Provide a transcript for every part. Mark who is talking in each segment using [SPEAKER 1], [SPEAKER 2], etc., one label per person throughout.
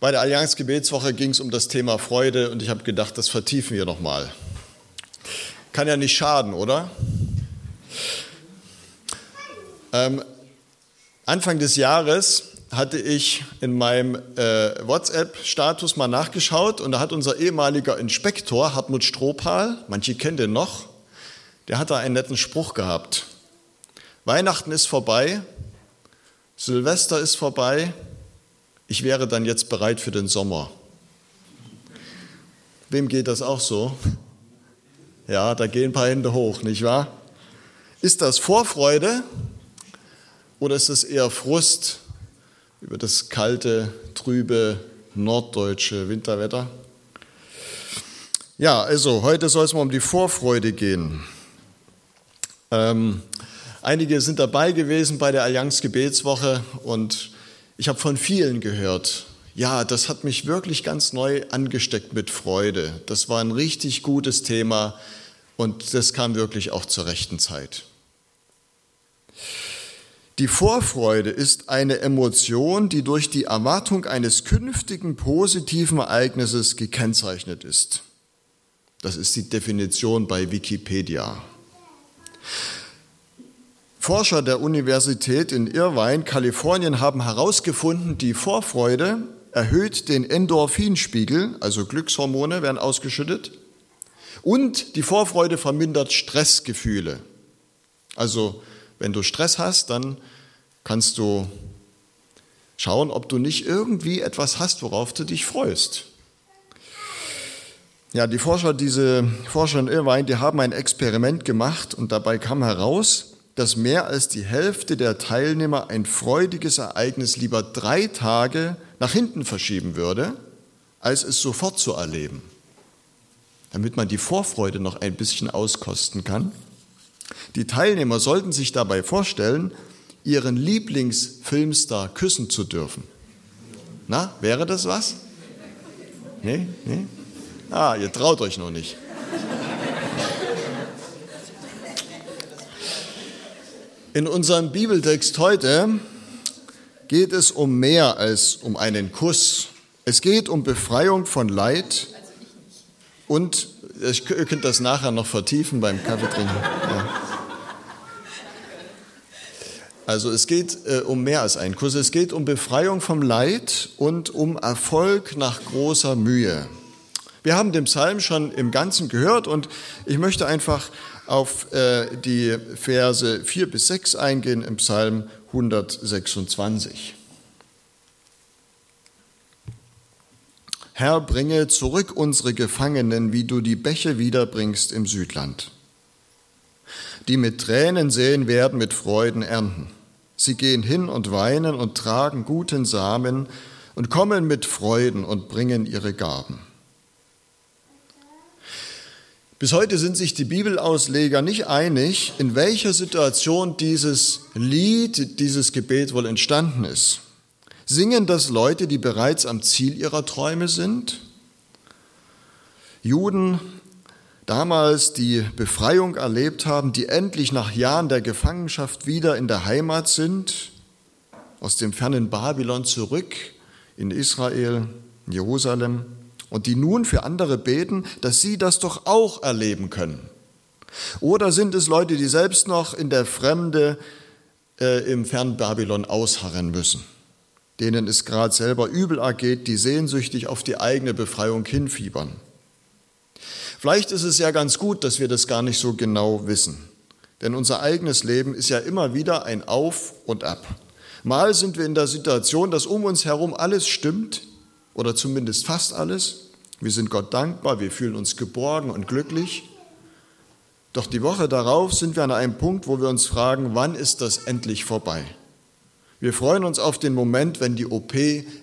[SPEAKER 1] Bei der Allianz Gebetswoche ging es um das Thema Freude und ich habe gedacht, das vertiefen wir nochmal. Kann ja nicht schaden, oder? Ähm, Anfang des Jahres hatte ich in meinem äh, WhatsApp-Status mal nachgeschaut und da hat unser ehemaliger Inspektor Hartmut Strohpal, manche kennen den noch, der hat da einen netten Spruch gehabt. Weihnachten ist vorbei, Silvester ist vorbei, ich wäre dann jetzt bereit für den Sommer. Wem geht das auch so? Ja, da gehen ein paar Hände hoch, nicht wahr? Ist das Vorfreude oder ist es eher Frust über das kalte, trübe, norddeutsche Winterwetter? Ja, also heute soll es mal um die Vorfreude gehen. Ähm, einige sind dabei gewesen bei der Allianz Gebetswoche und ich habe von vielen gehört, ja, das hat mich wirklich ganz neu angesteckt mit Freude. Das war ein richtig gutes Thema und das kam wirklich auch zur rechten Zeit. Die Vorfreude ist eine Emotion, die durch die Erwartung eines künftigen positiven Ereignisses gekennzeichnet ist. Das ist die Definition bei Wikipedia. Forscher der Universität in Irvine, Kalifornien, haben herausgefunden, die Vorfreude erhöht den Endorphinspiegel, also Glückshormone werden ausgeschüttet, und die Vorfreude vermindert Stressgefühle. Also wenn du Stress hast, dann kannst du schauen, ob du nicht irgendwie etwas hast, worauf du dich freust. Ja, die Forscher, diese Forscher in Irvine, die haben ein Experiment gemacht und dabei kam heraus, dass mehr als die Hälfte der Teilnehmer ein freudiges Ereignis lieber drei Tage nach hinten verschieben würde, als es sofort zu erleben. Damit man die Vorfreude noch ein bisschen auskosten kann. Die Teilnehmer sollten sich dabei vorstellen, ihren Lieblingsfilmstar küssen zu dürfen. Na, wäre das was? Nee, nee? Ah, ihr traut euch noch nicht. In unserem Bibeltext heute geht es um mehr als um einen Kuss. Es geht um Befreiung von Leid und ihr könnt das nachher noch vertiefen beim Kaffee trinken. Ja. Also es geht äh, um mehr als einen Kurs. Es geht um Befreiung vom Leid und um Erfolg nach großer Mühe. Wir haben den Psalm schon im Ganzen gehört und ich möchte einfach auf äh, die Verse 4 bis 6 eingehen im Psalm 126. Herr, bringe zurück unsere Gefangenen, wie du die Bäche wiederbringst im Südland. Die mit Tränen sehen werden, mit Freuden ernten. Sie gehen hin und weinen und tragen guten Samen und kommen mit Freuden und bringen ihre Gaben. Bis heute sind sich die Bibelausleger nicht einig, in welcher Situation dieses Lied, dieses Gebet wohl entstanden ist. Singen das Leute, die bereits am Ziel ihrer Träume sind? Juden damals die Befreiung erlebt haben, die endlich nach Jahren der Gefangenschaft wieder in der Heimat sind, aus dem fernen Babylon zurück in Israel, in Jerusalem, und die nun für andere beten, dass sie das doch auch erleben können. Oder sind es Leute, die selbst noch in der Fremde äh, im fernen Babylon ausharren müssen? denen es gerade selber übel ergeht, die sehnsüchtig auf die eigene Befreiung hinfiebern. Vielleicht ist es ja ganz gut, dass wir das gar nicht so genau wissen, denn unser eigenes Leben ist ja immer wieder ein Auf und Ab. Mal sind wir in der Situation, dass um uns herum alles stimmt oder zumindest fast alles. Wir sind Gott dankbar, wir fühlen uns geborgen und glücklich. Doch die Woche darauf sind wir an einem Punkt, wo wir uns fragen, wann ist das endlich vorbei? Wir freuen uns auf den Moment, wenn die OP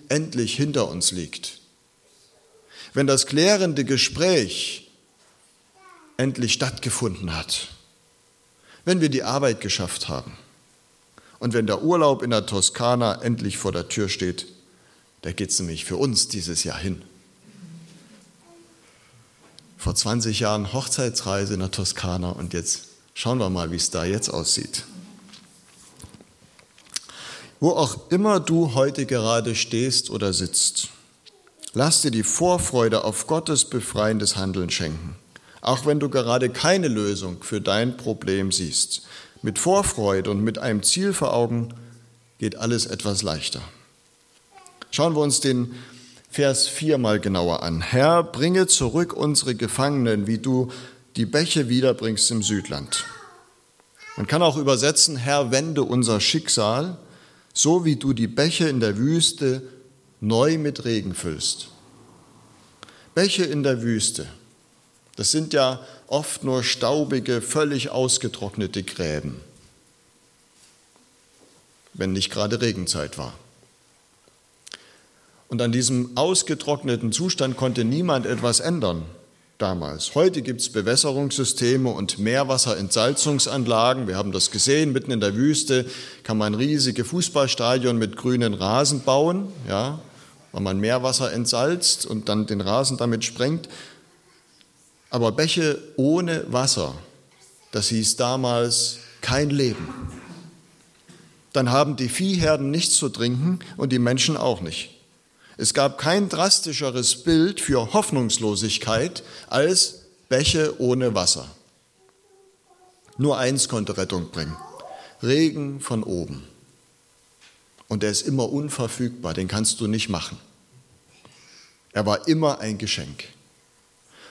[SPEAKER 1] endlich hinter uns liegt. Wenn das klärende Gespräch endlich stattgefunden hat. Wenn wir die Arbeit geschafft haben. Und wenn der Urlaub in der Toskana endlich vor der Tür steht, da geht es nämlich für uns dieses Jahr hin. Vor 20 Jahren Hochzeitsreise in der Toskana und jetzt schauen wir mal, wie es da jetzt aussieht. Wo auch immer du heute gerade stehst oder sitzt, Lass dir die Vorfreude auf Gottes befreiendes Handeln schenken, auch wenn du gerade keine Lösung für dein Problem siehst. Mit Vorfreude und mit einem Ziel vor Augen geht alles etwas leichter. Schauen wir uns den Vers 4 mal genauer an. Herr, bringe zurück unsere Gefangenen, wie du die Bäche wiederbringst im Südland. Man kann auch übersetzen, Herr, wende unser Schicksal, so wie du die Bäche in der Wüste neu mit Regen füllst. Bäche in der Wüste, das sind ja oft nur staubige, völlig ausgetrocknete Gräben, wenn nicht gerade Regenzeit war. Und an diesem ausgetrockneten Zustand konnte niemand etwas ändern damals. Heute gibt es Bewässerungssysteme und Meerwasserentsalzungsanlagen. Wir haben das gesehen, mitten in der Wüste kann man riesige Fußballstadion mit grünen Rasen bauen, ja, weil man Meerwasser entsalzt und dann den Rasen damit sprengt. Aber Bäche ohne Wasser, das hieß damals kein Leben. Dann haben die Viehherden nichts zu trinken und die Menschen auch nicht. Es gab kein drastischeres Bild für Hoffnungslosigkeit als Bäche ohne Wasser. Nur eins konnte Rettung bringen. Regen von oben. Und der ist immer unverfügbar, den kannst du nicht machen. Er war immer ein Geschenk.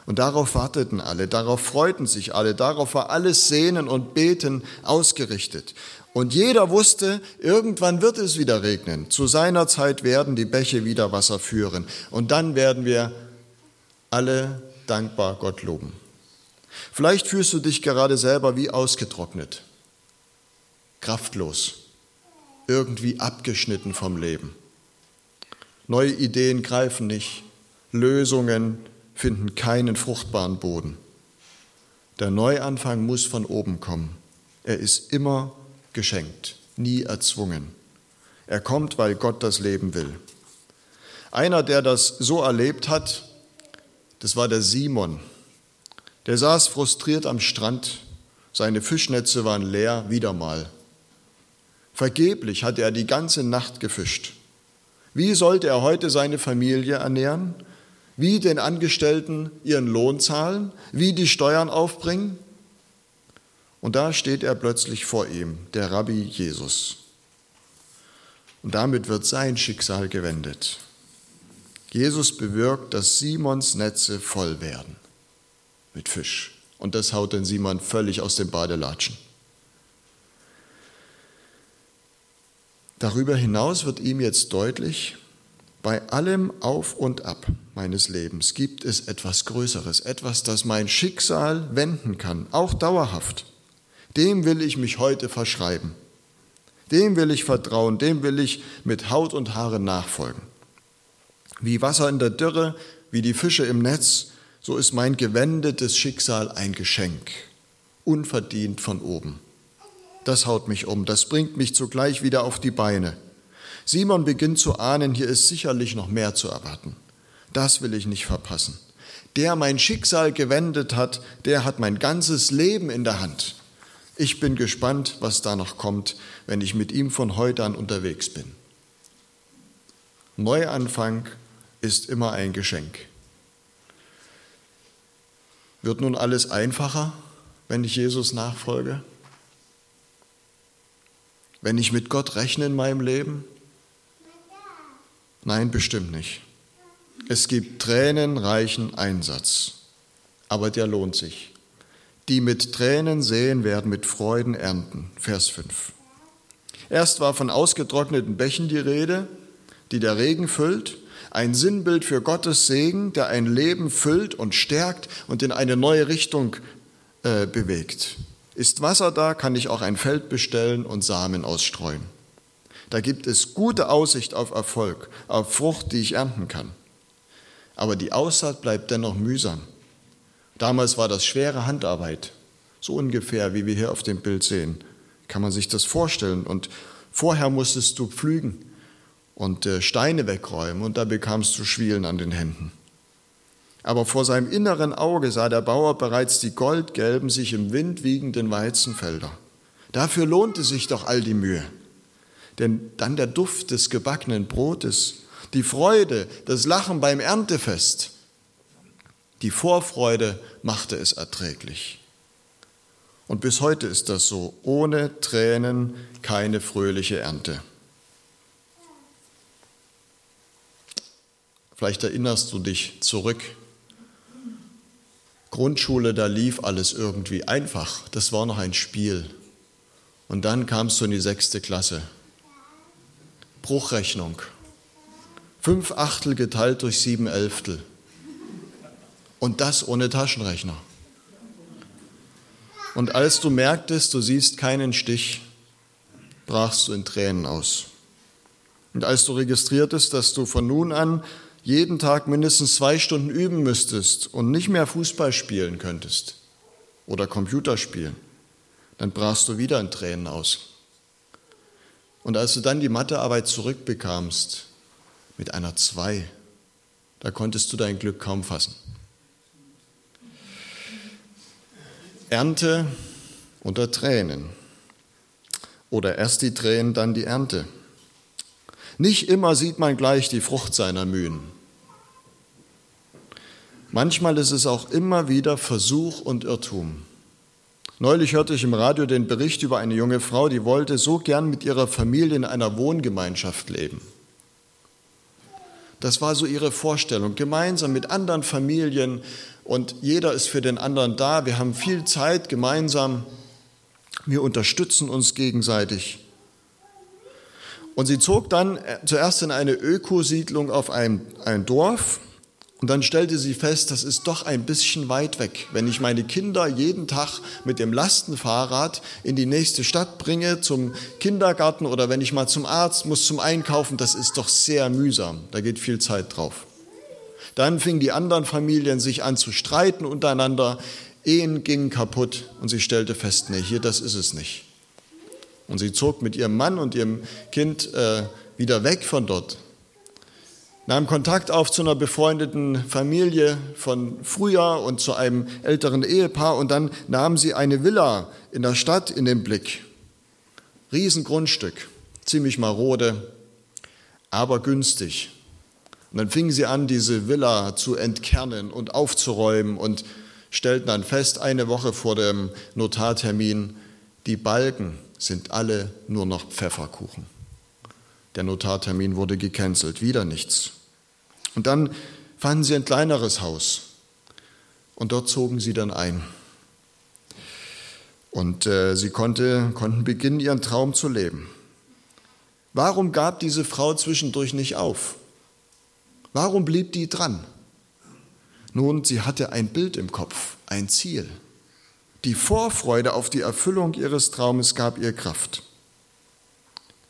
[SPEAKER 1] Und darauf warteten alle, darauf freuten sich alle, darauf war alles Sehnen und Beten ausgerichtet. Und jeder wusste, irgendwann wird es wieder regnen. Zu seiner Zeit werden die Bäche wieder Wasser führen. Und dann werden wir alle dankbar Gott loben. Vielleicht fühlst du dich gerade selber wie ausgetrocknet, kraftlos, irgendwie abgeschnitten vom Leben. Neue Ideen greifen nicht, Lösungen finden keinen fruchtbaren Boden. Der Neuanfang muss von oben kommen. Er ist immer geschenkt, nie erzwungen. Er kommt, weil Gott das Leben will. Einer, der das so erlebt hat, das war der Simon. Der saß frustriert am Strand, seine Fischnetze waren leer, wieder mal. Vergeblich hatte er die ganze Nacht gefischt. Wie sollte er heute seine Familie ernähren? Wie den Angestellten ihren Lohn zahlen? Wie die Steuern aufbringen? Und da steht er plötzlich vor ihm, der Rabbi Jesus. Und damit wird sein Schicksal gewendet. Jesus bewirkt, dass Simons Netze voll werden mit Fisch. Und das haut den Simon völlig aus dem Badelatschen. Darüber hinaus wird ihm jetzt deutlich, bei allem Auf und Ab meines Lebens gibt es etwas Größeres, etwas, das mein Schicksal wenden kann, auch dauerhaft. Dem will ich mich heute verschreiben. Dem will ich vertrauen, dem will ich mit Haut und Haaren nachfolgen. Wie Wasser in der Dürre, wie die Fische im Netz, so ist mein gewendetes Schicksal ein Geschenk, unverdient von oben. Das haut mich um, das bringt mich zugleich wieder auf die Beine. Simon beginnt zu ahnen, hier ist sicherlich noch mehr zu erwarten. Das will ich nicht verpassen. Der mein Schicksal gewendet hat, der hat mein ganzes Leben in der Hand. Ich bin gespannt, was da noch kommt, wenn ich mit ihm von heute an unterwegs bin. Neuanfang ist immer ein Geschenk. Wird nun alles einfacher, wenn ich Jesus nachfolge? Wenn ich mit Gott rechne in meinem Leben? Nein, bestimmt nicht. Es gibt tränenreichen Einsatz, aber der lohnt sich die mit Tränen sehen werden, mit Freuden ernten. Vers 5. Erst war von ausgetrockneten Bächen die Rede, die der Regen füllt, ein Sinnbild für Gottes Segen, der ein Leben füllt und stärkt und in eine neue Richtung äh, bewegt. Ist Wasser da, kann ich auch ein Feld bestellen und Samen ausstreuen. Da gibt es gute Aussicht auf Erfolg, auf Frucht, die ich ernten kann. Aber die Aussaat bleibt dennoch mühsam. Damals war das schwere Handarbeit, so ungefähr, wie wir hier auf dem Bild sehen. Kann man sich das vorstellen? Und vorher musstest du pflügen und äh, Steine wegräumen und da bekamst du Schwielen an den Händen. Aber vor seinem inneren Auge sah der Bauer bereits die goldgelben, sich im Wind wiegenden Weizenfelder. Dafür lohnte sich doch all die Mühe. Denn dann der Duft des gebackenen Brotes, Die Freude, das Lachen beim Erntefest, die Vorfreude machte es erträglich. Und bis heute ist das so. Ohne Tränen keine fröhliche Ernte. Vielleicht erinnerst du dich zurück. Grundschule, da lief alles irgendwie einfach. Das war noch ein Spiel. Und dann kamst du in die sechste Klasse. Bruchrechnung. Fünf Achtel geteilt durch sieben Elftel. Und das ohne Taschenrechner. Und als du merktest, du siehst keinen Stich, brachst du in Tränen aus. Und als du registriertest, dass du von nun an jeden Tag mindestens zwei Stunden üben müsstest und nicht mehr Fußball spielen könntest oder Computer spielen, dann brachst du wieder in Tränen aus. Und als du dann die Mathearbeit zurückbekamst mit einer Zwei, da konntest du dein Glück kaum fassen. Ernte unter Tränen. Oder erst die Tränen, dann die Ernte. Nicht immer sieht man gleich die Frucht seiner Mühen. Manchmal ist es auch immer wieder Versuch und Irrtum. Neulich hörte ich im Radio den Bericht über eine junge Frau, die wollte so gern mit ihrer Familie in einer Wohngemeinschaft leben. Das war so ihre Vorstellung, gemeinsam mit anderen Familien und jeder ist für den anderen da. Wir haben viel Zeit gemeinsam. Wir unterstützen uns gegenseitig. Und sie zog dann zuerst in eine Ökosiedlung auf ein, ein Dorf und dann stellte sie fest, das ist doch ein bisschen weit weg. Wenn ich meine Kinder jeden Tag mit dem Lastenfahrrad in die nächste Stadt bringe, zum Kindergarten oder wenn ich mal zum Arzt muss, zum Einkaufen, das ist doch sehr mühsam. Da geht viel Zeit drauf. Dann fingen die anderen Familien sich an zu streiten untereinander. Ehen gingen kaputt und sie stellte fest, nee, hier, das ist es nicht. Und sie zog mit ihrem Mann und ihrem Kind äh, wieder weg von dort nahm Kontakt auf zu einer befreundeten Familie von früher und zu einem älteren Ehepaar und dann nahm sie eine Villa in der Stadt in den Blick. Riesengrundstück, ziemlich marode, aber günstig. Und dann fingen sie an, diese Villa zu entkernen und aufzuräumen und stellten dann fest, eine Woche vor dem Notartermin, die Balken sind alle nur noch Pfefferkuchen. Der Notartermin wurde gecancelt, wieder nichts. Und dann fanden sie ein kleineres Haus und dort zogen sie dann ein. Und äh, sie konnte, konnten beginnen, ihren Traum zu leben. Warum gab diese Frau zwischendurch nicht auf? Warum blieb die dran? Nun, sie hatte ein Bild im Kopf, ein Ziel. Die Vorfreude auf die Erfüllung ihres Traumes gab ihr Kraft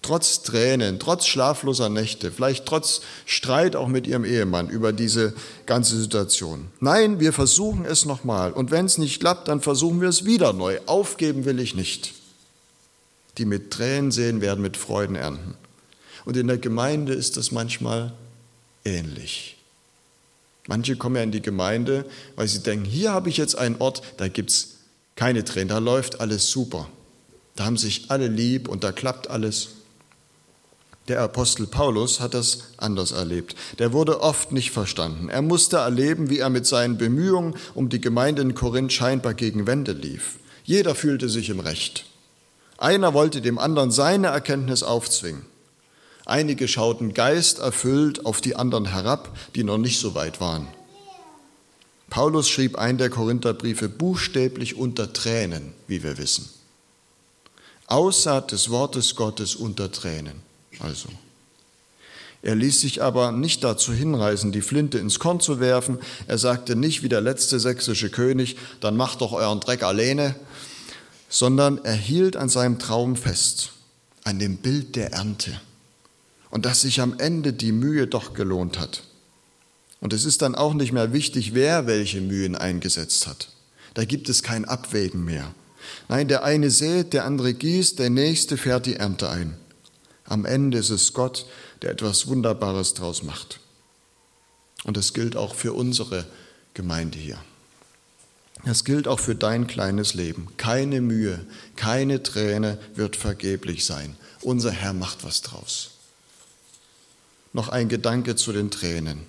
[SPEAKER 1] trotz Tränen, trotz schlafloser Nächte, vielleicht trotz Streit auch mit ihrem Ehemann über diese ganze Situation. Nein, wir versuchen es nochmal. Und wenn es nicht klappt, dann versuchen wir es wieder neu. Aufgeben will ich nicht. Die mit Tränen sehen, werden mit Freuden ernten. Und in der Gemeinde ist das manchmal ähnlich. Manche kommen ja in die Gemeinde, weil sie denken, hier habe ich jetzt einen Ort, da gibt es keine Tränen, da läuft alles super. Da haben sich alle lieb und da klappt alles. Der Apostel Paulus hat das anders erlebt. Der wurde oft nicht verstanden. Er musste erleben, wie er mit seinen Bemühungen um die Gemeinde in Korinth scheinbar gegen Wände lief. Jeder fühlte sich im Recht. Einer wollte dem anderen seine Erkenntnis aufzwingen. Einige schauten geisterfüllt auf die anderen herab, die noch nicht so weit waren. Paulus schrieb einen der Korintherbriefe buchstäblich unter Tränen, wie wir wissen. Aussaat des Wortes Gottes unter Tränen also. Er ließ sich aber nicht dazu hinreißen, die Flinte ins Korn zu werfen. Er sagte nicht wie der letzte sächsische König, dann macht doch euren Dreck alleine, sondern er hielt an seinem Traum fest, an dem Bild der Ernte und dass sich am Ende die Mühe doch gelohnt hat. Und es ist dann auch nicht mehr wichtig, wer welche Mühen eingesetzt hat. Da gibt es kein Abwägen mehr. Nein, der eine sät, der andere gießt, der nächste fährt die Ernte ein. Am Ende ist es Gott, der etwas Wunderbares draus macht. Und das gilt auch für unsere Gemeinde hier. Das gilt auch für dein kleines Leben. Keine Mühe, keine Träne wird vergeblich sein. Unser Herr macht was draus. Noch ein Gedanke zu den Tränen.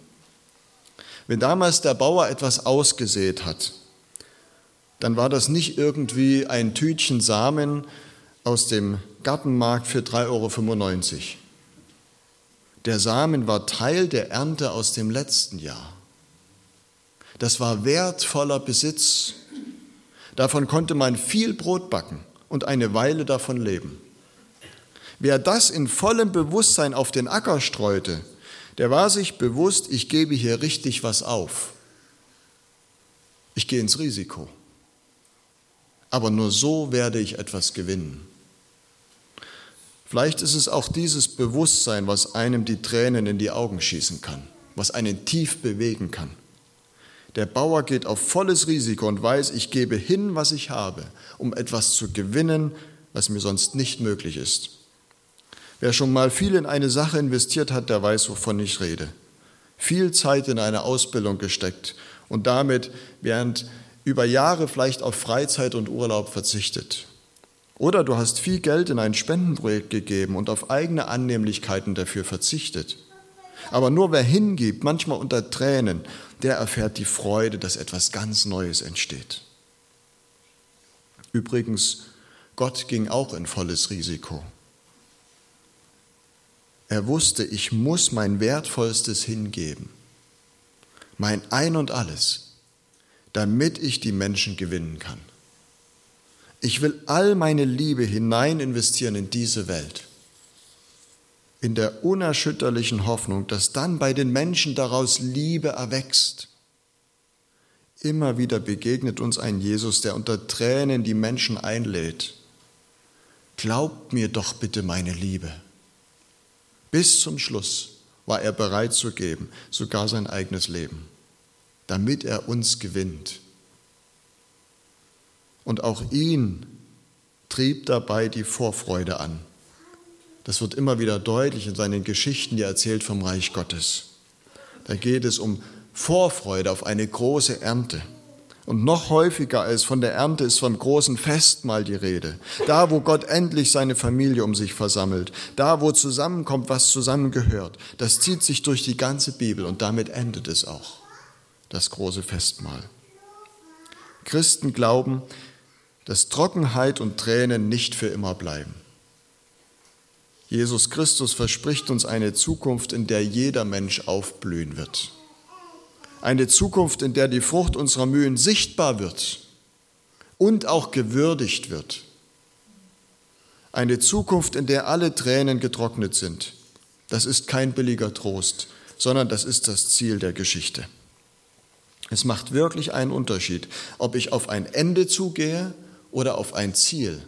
[SPEAKER 1] Wenn damals der Bauer etwas ausgesät hat, dann war das nicht irgendwie ein Tütchen Samen aus dem Gartenmarkt für 3,95 Euro. Der Samen war Teil der Ernte aus dem letzten Jahr. Das war wertvoller Besitz. Davon konnte man viel Brot backen und eine Weile davon leben. Wer das in vollem Bewusstsein auf den Acker streute, der war sich bewusst, ich gebe hier richtig was auf. Ich gehe ins Risiko. Aber nur so werde ich etwas gewinnen. Vielleicht ist es auch dieses Bewusstsein, was einem die Tränen in die Augen schießen kann, was einen tief bewegen kann. Der Bauer geht auf volles Risiko und weiß, ich gebe hin, was ich habe, um etwas zu gewinnen, was mir sonst nicht möglich ist. Wer schon mal viel in eine Sache investiert hat, der weiß, wovon ich rede. Viel Zeit in eine Ausbildung gesteckt und damit während über Jahre vielleicht auf Freizeit und Urlaub verzichtet. Oder du hast viel Geld in ein Spendenprojekt gegeben und auf eigene Annehmlichkeiten dafür verzichtet. Aber nur wer hingibt, manchmal unter Tränen, der erfährt die Freude, dass etwas ganz Neues entsteht. Übrigens, Gott ging auch in volles Risiko. Er wusste, ich muss mein Wertvollstes hingeben, mein Ein und alles, damit ich die Menschen gewinnen kann. Ich will all meine Liebe hinein investieren in diese Welt, in der unerschütterlichen Hoffnung, dass dann bei den Menschen daraus Liebe erwächst. Immer wieder begegnet uns ein Jesus, der unter Tränen die Menschen einlädt. Glaubt mir doch bitte meine Liebe. Bis zum Schluss war er bereit zu geben, sogar sein eigenes Leben, damit er uns gewinnt. Und auch ihn trieb dabei die Vorfreude an. Das wird immer wieder deutlich in seinen Geschichten, die er erzählt vom Reich Gottes. Da geht es um Vorfreude auf eine große Ernte. Und noch häufiger als von der Ernte ist vom großen Festmahl die Rede. Da, wo Gott endlich seine Familie um sich versammelt. Da, wo zusammenkommt, was zusammengehört. Das zieht sich durch die ganze Bibel und damit endet es auch. Das große Festmahl. Christen glauben, dass Trockenheit und Tränen nicht für immer bleiben. Jesus Christus verspricht uns eine Zukunft, in der jeder Mensch aufblühen wird. Eine Zukunft, in der die Frucht unserer Mühen sichtbar wird und auch gewürdigt wird. Eine Zukunft, in der alle Tränen getrocknet sind. Das ist kein billiger Trost, sondern das ist das Ziel der Geschichte. Es macht wirklich einen Unterschied, ob ich auf ein Ende zugehe oder auf ein Ziel.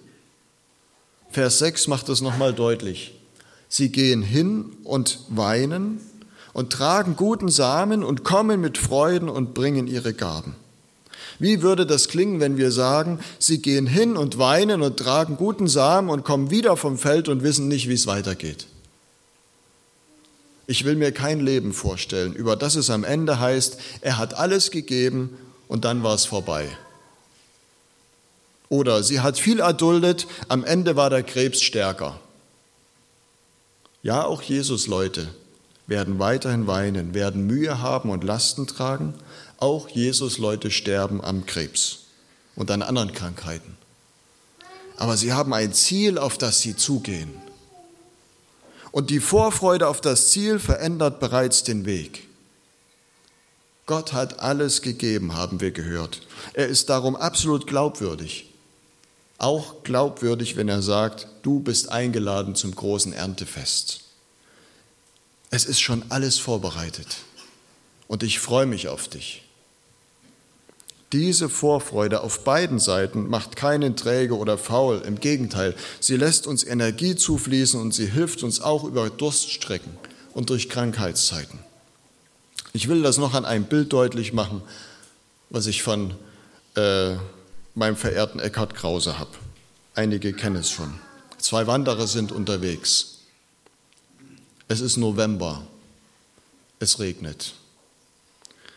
[SPEAKER 1] Vers 6 macht es nochmal deutlich. Sie gehen hin und weinen und tragen guten Samen und kommen mit Freuden und bringen ihre Gaben. Wie würde das klingen, wenn wir sagen, sie gehen hin und weinen und tragen guten Samen und kommen wieder vom Feld und wissen nicht, wie es weitergeht? Ich will mir kein Leben vorstellen, über das es am Ende heißt, er hat alles gegeben und dann war es vorbei. Oder sie hat viel erduldet, am Ende war der Krebs stärker. Ja, auch Jesus, Leute, werden weiterhin weinen, werden Mühe haben und Lasten tragen. Auch Jesus-Leute sterben am Krebs und an anderen Krankheiten. Aber sie haben ein Ziel, auf das sie zugehen. Und die Vorfreude auf das Ziel verändert bereits den Weg. Gott hat alles gegeben, haben wir gehört. Er ist darum absolut glaubwürdig. Auch glaubwürdig, wenn er sagt, du bist eingeladen zum großen Erntefest. Es ist schon alles vorbereitet und ich freue mich auf dich. Diese Vorfreude auf beiden Seiten macht keinen träge oder faul, im Gegenteil, sie lässt uns Energie zufließen und sie hilft uns auch über Durststrecken und durch Krankheitszeiten. Ich will das noch an einem Bild deutlich machen, was ich von äh, meinem verehrten Eckhard Krause habe. Einige kennen es schon. Zwei Wanderer sind unterwegs. Es ist November. Es regnet.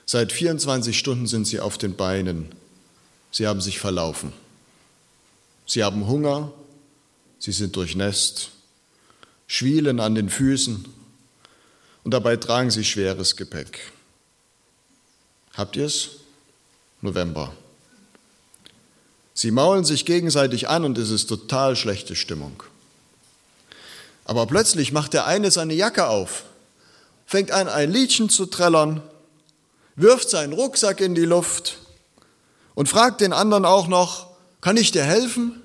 [SPEAKER 1] Seit 24 Stunden sind sie auf den Beinen. Sie haben sich verlaufen. Sie haben Hunger. Sie sind durchnässt. Schwielen an den Füßen. und dabei tragen sie schweres Gepäck. Habt ihr es? November. Sie maulen sich gegenseitig an und es ist total schlechte Stimmung. Aber plötzlich macht der eine seine Jacke auf, fängt an, ein Liedchen zu trällern, wirft seinen Rucksack in die Luft und fragt den anderen auch noch, kann ich dir helfen?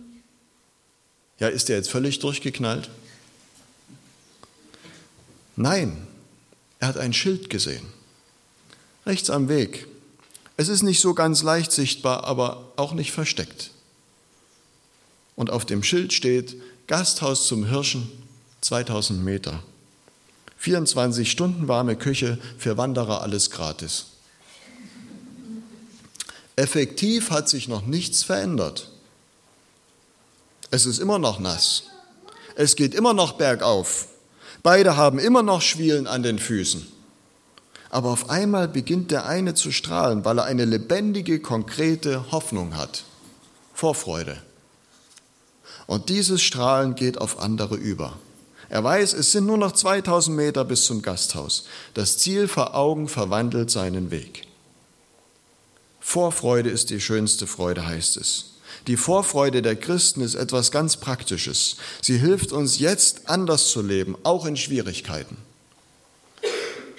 [SPEAKER 1] Ja, ist der jetzt völlig durchgeknallt? Nein, er hat ein Schild gesehen, rechts am Weg. Es ist nicht so ganz leicht sichtbar, aber auch nicht versteckt. Und auf dem Schild steht Gasthaus zum Hirschen, 2000 Meter. 24 Stunden warme Küche, für Wanderer alles gratis. Effektiv hat sich noch nichts verändert. Es ist immer noch nass. Es geht immer noch bergauf. Beide haben immer noch Schwielen an den Füßen. Aber auf einmal beginnt der eine zu strahlen, weil er eine lebendige, konkrete Hoffnung hat. Vorfreude. Und dieses Strahlen geht auf andere über. Er weiß, es sind nur noch 2000 Meter bis zum Gasthaus. Das Ziel vor Augen verwandelt seinen Weg. Vorfreude ist die schönste Freude, heißt es. Die Vorfreude der Christen ist etwas ganz Praktisches. Sie hilft uns jetzt anders zu leben, auch in Schwierigkeiten.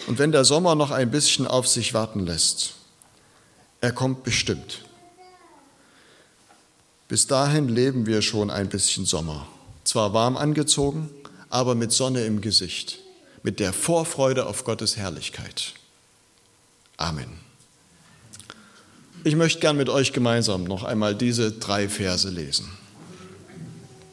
[SPEAKER 1] Und wenn der Sommer noch ein bisschen auf sich warten lässt, er kommt bestimmt. Bis dahin leben wir schon ein bisschen Sommer. Zwar warm angezogen, aber mit Sonne im Gesicht, mit der Vorfreude auf Gottes Herrlichkeit. Amen. Ich möchte gern mit euch gemeinsam noch einmal diese drei Verse lesen.